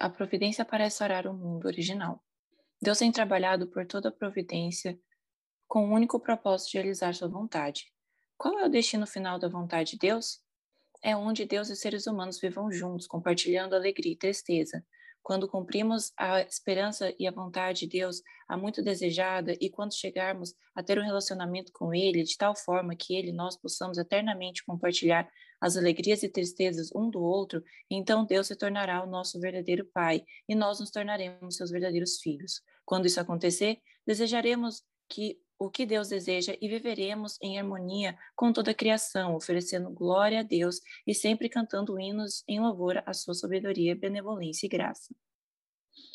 a providência para restaurar o mundo original. Deus tem trabalhado por toda a providência com o único propósito de realizar sua vontade. Qual é o destino final da vontade de Deus? É onde Deus e seres humanos vivam juntos, compartilhando alegria e tristeza, quando cumprimos a esperança e a vontade de Deus, há muito desejada, e quando chegarmos a ter um relacionamento com Ele de tal forma que Ele e nós possamos eternamente compartilhar as alegrias e tristezas um do outro, então Deus se tornará o nosso verdadeiro Pai e nós nos tornaremos seus verdadeiros filhos. Quando isso acontecer, desejaremos que o que Deus deseja e viveremos em harmonia com toda a criação, oferecendo glória a Deus e sempre cantando hinos em louvor à sua sabedoria, benevolência e graça.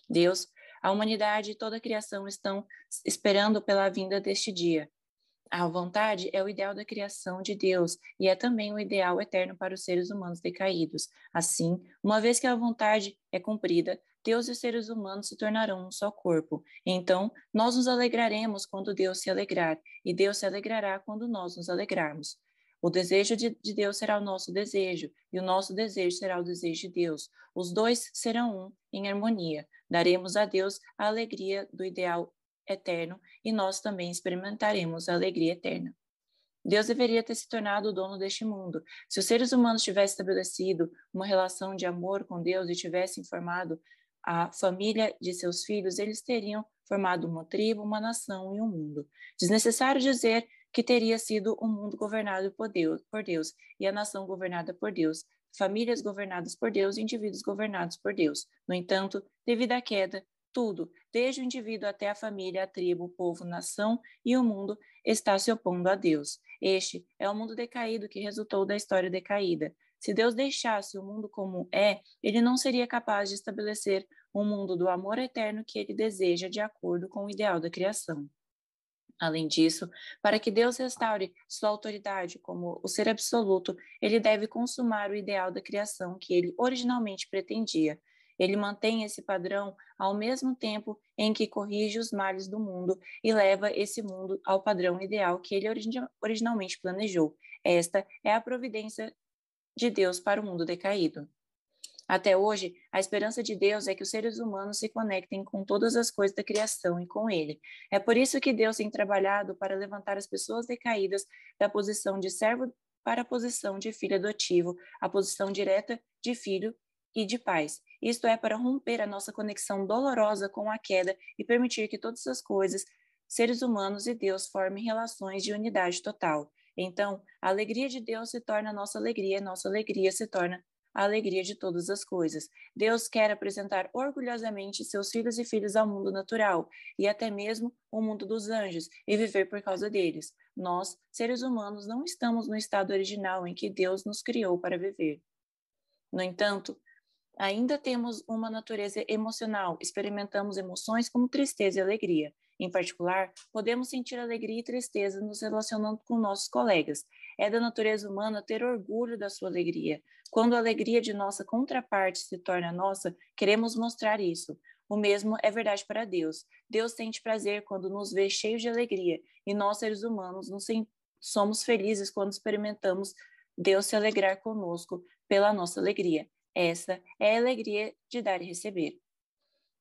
Deus, a humanidade e toda a criação estão esperando pela vinda deste dia. A vontade é o ideal da criação de Deus e é também o ideal eterno para os seres humanos decaídos. Assim, uma vez que a vontade é cumprida, Deus e os seres humanos se tornarão um só corpo. Então, nós nos alegraremos quando Deus se alegrar, e Deus se alegrará quando nós nos alegrarmos. O desejo de, de, Deus será o nosso desejo, e o nosso desejo será o desejo de Deus. Os dois serão um em harmonia. Daremos a Deus a alegria do ideal eterno, e nós também experimentaremos a alegria eterna. Deus deveria ter se tornado o dono deste mundo. Se os seres humanos tivessem estabelecido uma relação de amor com Deus e tivessem formado a família de seus filhos, eles teriam formado uma tribo, uma nação e um mundo. Desnecessário dizer que teria sido um mundo governado por Deus, por Deus e a nação governada por Deus, famílias governadas por Deus e indivíduos governados por Deus. No entanto, devido à queda, tudo, desde o indivíduo até a família, a tribo, o povo, nação e o mundo, está se opondo a Deus. Este é o mundo decaído que resultou da história decaída. Se Deus deixasse o mundo como é, ele não seria capaz de estabelecer um mundo do amor eterno que ele deseja de acordo com o ideal da criação. Além disso, para que Deus restaure sua autoridade como o ser absoluto, ele deve consumar o ideal da criação que ele originalmente pretendia. Ele mantém esse padrão ao mesmo tempo em que corrige os males do mundo e leva esse mundo ao padrão ideal que ele originalmente planejou. Esta é a providência de Deus para o mundo decaído. Até hoje, a esperança de Deus é que os seres humanos se conectem com todas as coisas da criação e com Ele. É por isso que Deus tem trabalhado para levantar as pessoas decaídas da posição de servo para a posição de filho adotivo, a posição direta de filho e de pais. Isto é para romper a nossa conexão dolorosa com a queda e permitir que todas as coisas, seres humanos e Deus, formem relações de unidade total. Então, a alegria de Deus se torna nossa alegria, nossa alegria se torna a alegria de todas as coisas. Deus quer apresentar orgulhosamente seus filhos e filhas ao mundo natural e até mesmo o mundo dos anjos e viver por causa deles. Nós, seres humanos, não estamos no estado original em que Deus nos criou para viver. No entanto, ainda temos uma natureza emocional, experimentamos emoções como tristeza e alegria. Em particular, podemos sentir alegria e tristeza nos relacionando com nossos colegas. É da natureza humana ter orgulho da sua alegria. Quando a alegria de nossa contraparte se torna nossa, queremos mostrar isso. O mesmo é verdade para Deus. Deus sente prazer quando nos vê cheios de alegria, e nós, seres humanos, nos somos felizes quando experimentamos Deus se alegrar conosco pela nossa alegria. Essa é a alegria de dar e receber.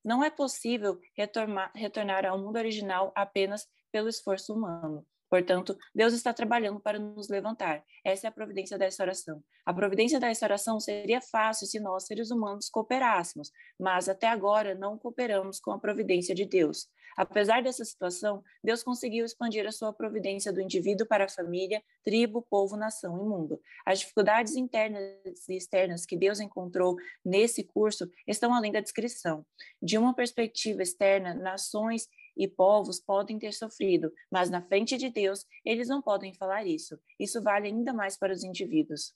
Não é possível retornar, retornar ao mundo original apenas pelo esforço humano. Portanto, Deus está trabalhando para nos levantar. Essa é a providência da restauração. A providência da restauração seria fácil se nós, seres humanos, cooperássemos, mas até agora não cooperamos com a providência de Deus. Apesar dessa situação, Deus conseguiu expandir a sua providência do indivíduo para a família, tribo, povo, nação e mundo. As dificuldades internas e externas que Deus encontrou nesse curso estão além da descrição. De uma perspectiva externa, nações e povos podem ter sofrido, mas na frente de Deus, eles não podem falar isso. Isso vale ainda mais para os indivíduos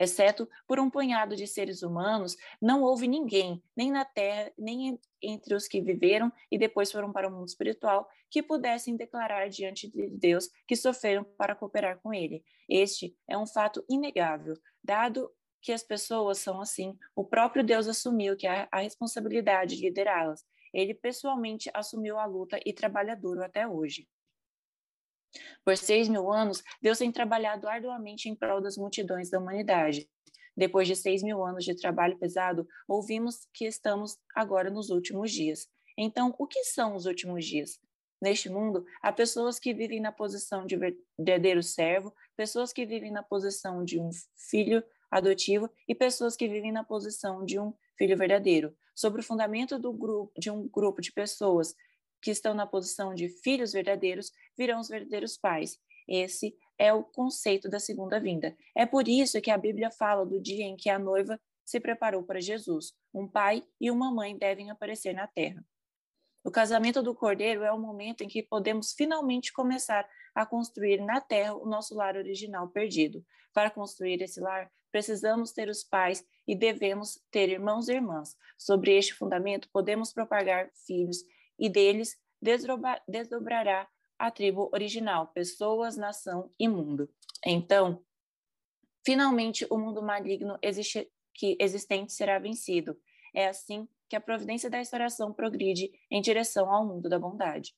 exceto por um punhado de seres humanos, não houve ninguém, nem na Terra, nem entre os que viveram e depois foram para o mundo espiritual, que pudessem declarar diante de Deus que sofreram para cooperar com Ele. Este é um fato inegável, dado que as pessoas são assim, o próprio Deus assumiu que a, a responsabilidade de liderá-las. Ele pessoalmente assumiu a luta e trabalha duro até hoje. Por seis mil anos, Deus tem trabalhado arduamente em prol das multidões da humanidade. Depois de seis mil anos de trabalho pesado, ouvimos que estamos agora nos últimos dias. Então, o que são os últimos dias? Neste mundo, há pessoas que vivem na posição de verdadeiro servo, pessoas que vivem na posição de um filho adotivo e pessoas que vivem na posição de um filho verdadeiro. Sobre o fundamento do grupo, de um grupo de pessoas que estão na posição de filhos verdadeiros, virão os verdadeiros pais. Esse é o conceito da segunda vinda. É por isso que a Bíblia fala do dia em que a noiva se preparou para Jesus. Um pai e uma mãe devem aparecer na terra. O casamento do Cordeiro é o momento em que podemos finalmente começar a construir na terra o nosso lar original perdido. Para construir esse lar, precisamos ter os pais e devemos ter irmãos e irmãs. Sobre este fundamento, podemos propagar filhos e deles desdobrará a tribo original, pessoas, nação e mundo. Então, finalmente o mundo maligno existe, que existente será vencido. É assim que a providência da restauração progride em direção ao mundo da bondade.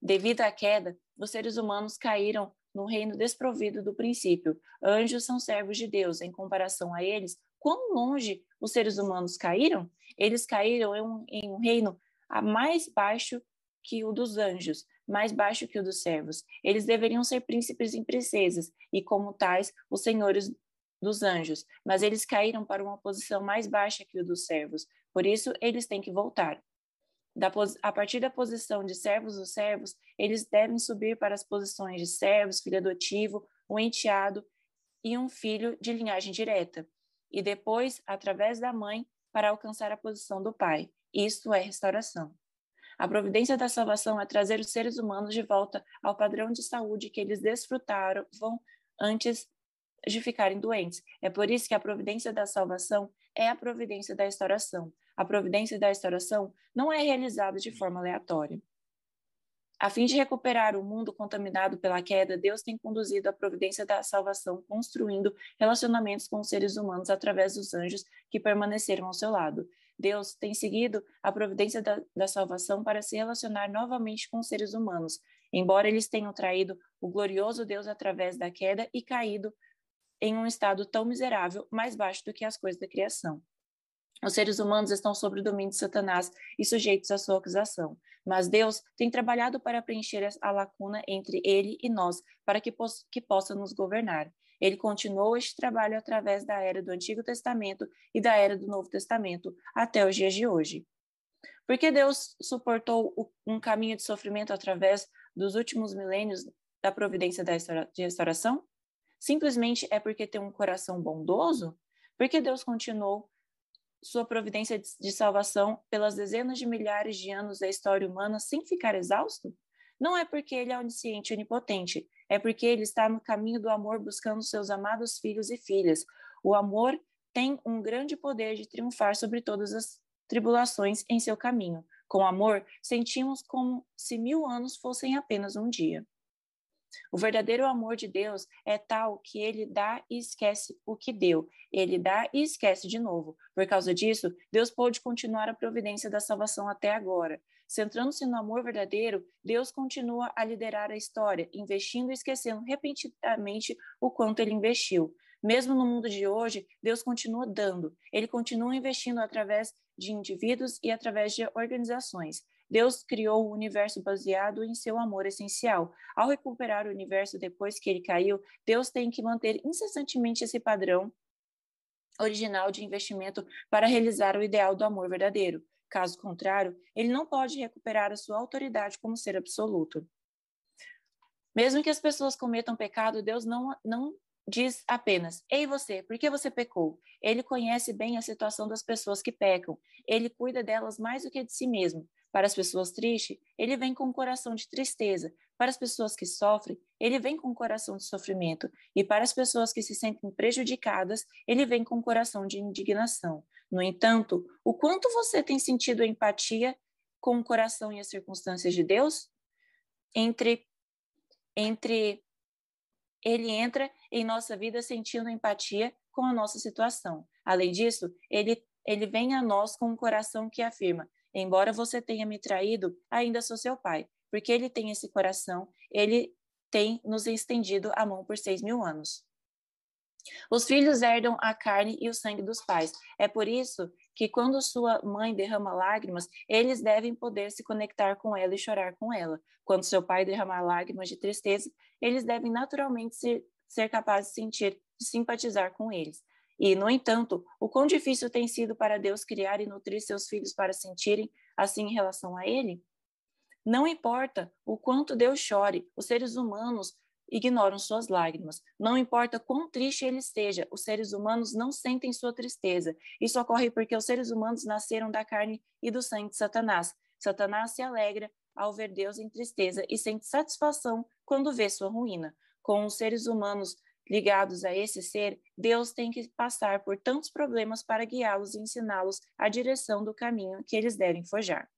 Devido à queda, os seres humanos caíram no reino desprovido do princípio. Anjos são servos de Deus. Em comparação a eles, quão longe os seres humanos caíram? Eles caíram em um, em um reino mais baixo que o dos anjos, mais baixo que o dos servos. Eles deveriam ser príncipes e princesas, e como tais, os senhores dos anjos, mas eles caíram para uma posição mais baixa que o dos servos. Por isso, eles têm que voltar. Da, a partir da posição de servos dos servos, eles devem subir para as posições de servos, filho adotivo, um enteado e um filho de linhagem direta, e depois, através da mãe, para alcançar a posição do pai. Isto é restauração. A providência da salvação é trazer os seres humanos de volta ao padrão de saúde que eles desfrutaram antes de ficarem doentes. É por isso que a providência da salvação é a providência da restauração. A providência da restauração não é realizada de forma aleatória. A fim de recuperar o mundo contaminado pela queda, Deus tem conduzido a providência da salvação, construindo relacionamentos com os seres humanos através dos anjos que permaneceram ao seu lado. Deus tem seguido a providência da, da salvação para se relacionar novamente com os seres humanos, embora eles tenham traído o glorioso Deus através da queda e caído em um estado tão miserável, mais baixo do que as coisas da criação. Os seres humanos estão sob o domínio de Satanás e sujeitos à sua acusação. Mas Deus tem trabalhado para preencher a lacuna entre ele e nós, para que, poss que possa nos governar. Ele continuou este trabalho através da era do Antigo Testamento e da era do Novo Testamento até os dias de hoje. Por que Deus suportou um caminho de sofrimento através dos últimos milênios da providência de restauração? Simplesmente é porque tem um coração bondoso? Porque Deus continuou sua providência de salvação pelas dezenas de milhares de anos da história humana sem ficar exausto? Não é porque ele é onisciente e onipotente, é porque ele está no caminho do amor buscando seus amados filhos e filhas. O amor tem um grande poder de triunfar sobre todas as tribulações em seu caminho. Com amor, sentimos como se mil anos fossem apenas um dia. O verdadeiro amor de Deus é tal que ele dá e esquece o que deu. Ele dá e esquece de novo. Por causa disso, Deus pôde continuar a providência da salvação até agora. Centrando-se no amor verdadeiro, Deus continua a liderar a história, investindo e esquecendo repentinamente o quanto ele investiu. Mesmo no mundo de hoje, Deus continua dando. Ele continua investindo através de indivíduos e através de organizações. Deus criou o universo baseado em seu amor essencial. Ao recuperar o universo depois que ele caiu, Deus tem que manter incessantemente esse padrão original de investimento para realizar o ideal do amor verdadeiro. Caso contrário, ele não pode recuperar a sua autoridade como ser absoluto. Mesmo que as pessoas cometam pecado, Deus não, não diz apenas: Ei, você, por que você pecou? Ele conhece bem a situação das pessoas que pecam. Ele cuida delas mais do que de si mesmo. Para as pessoas tristes, ele vem com um coração de tristeza. Para as pessoas que sofrem, ele vem com um coração de sofrimento. E para as pessoas que se sentem prejudicadas, ele vem com um coração de indignação. No entanto, o quanto você tem sentido empatia com o coração e as circunstâncias de Deus? Entre, entre ele entra em nossa vida sentindo empatia com a nossa situação. Além disso, ele, ele vem a nós com um coração que afirma: Embora você tenha me traído, ainda sou seu pai, porque ele tem esse coração, ele tem nos estendido a mão por seis mil anos. Os filhos herdam a carne e o sangue dos pais. É por isso que, quando sua mãe derrama lágrimas, eles devem poder se conectar com ela e chorar com ela. Quando seu pai derramar lágrimas de tristeza, eles devem naturalmente ser, ser capazes de sentir, de simpatizar com eles. E, no entanto, o quão difícil tem sido para Deus criar e nutrir seus filhos para sentirem assim em relação a Ele? Não importa o quanto Deus chore, os seres humanos ignoram suas lágrimas. Não importa quão triste ele esteja, os seres humanos não sentem sua tristeza. Isso ocorre porque os seres humanos nasceram da carne e do sangue de Satanás. Satanás se alegra ao ver Deus em tristeza e sente satisfação quando vê sua ruína. Com os seres humanos ligados a esse ser, Deus tem que passar por tantos problemas para guiá-los e ensiná-los a direção do caminho que eles devem forjar.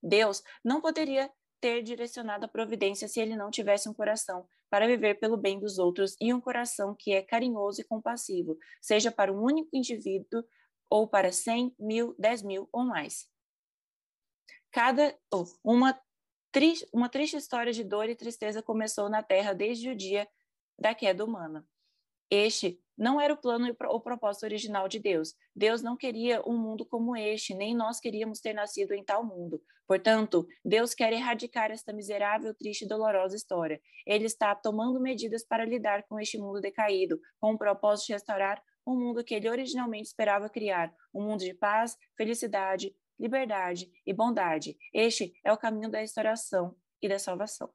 Deus não poderia ter direcionado a providência se ele não tivesse um coração para viver pelo bem dos outros e um coração que é carinhoso e compassivo, seja para um único indivíduo ou para cem, mil, dez mil ou mais. Cada oh, uma, uma triste história de dor e tristeza começou na Terra desde o dia da queda humana. Este não era o plano e o propósito original de Deus. Deus não queria um mundo como este, nem nós queríamos ter nascido em tal mundo. Portanto, Deus quer erradicar esta miserável, triste e dolorosa história. Ele está tomando medidas para lidar com este mundo decaído, com o propósito de restaurar um mundo que ele originalmente esperava criar, um mundo de paz, felicidade, liberdade e bondade. Este é o caminho da restauração e da salvação.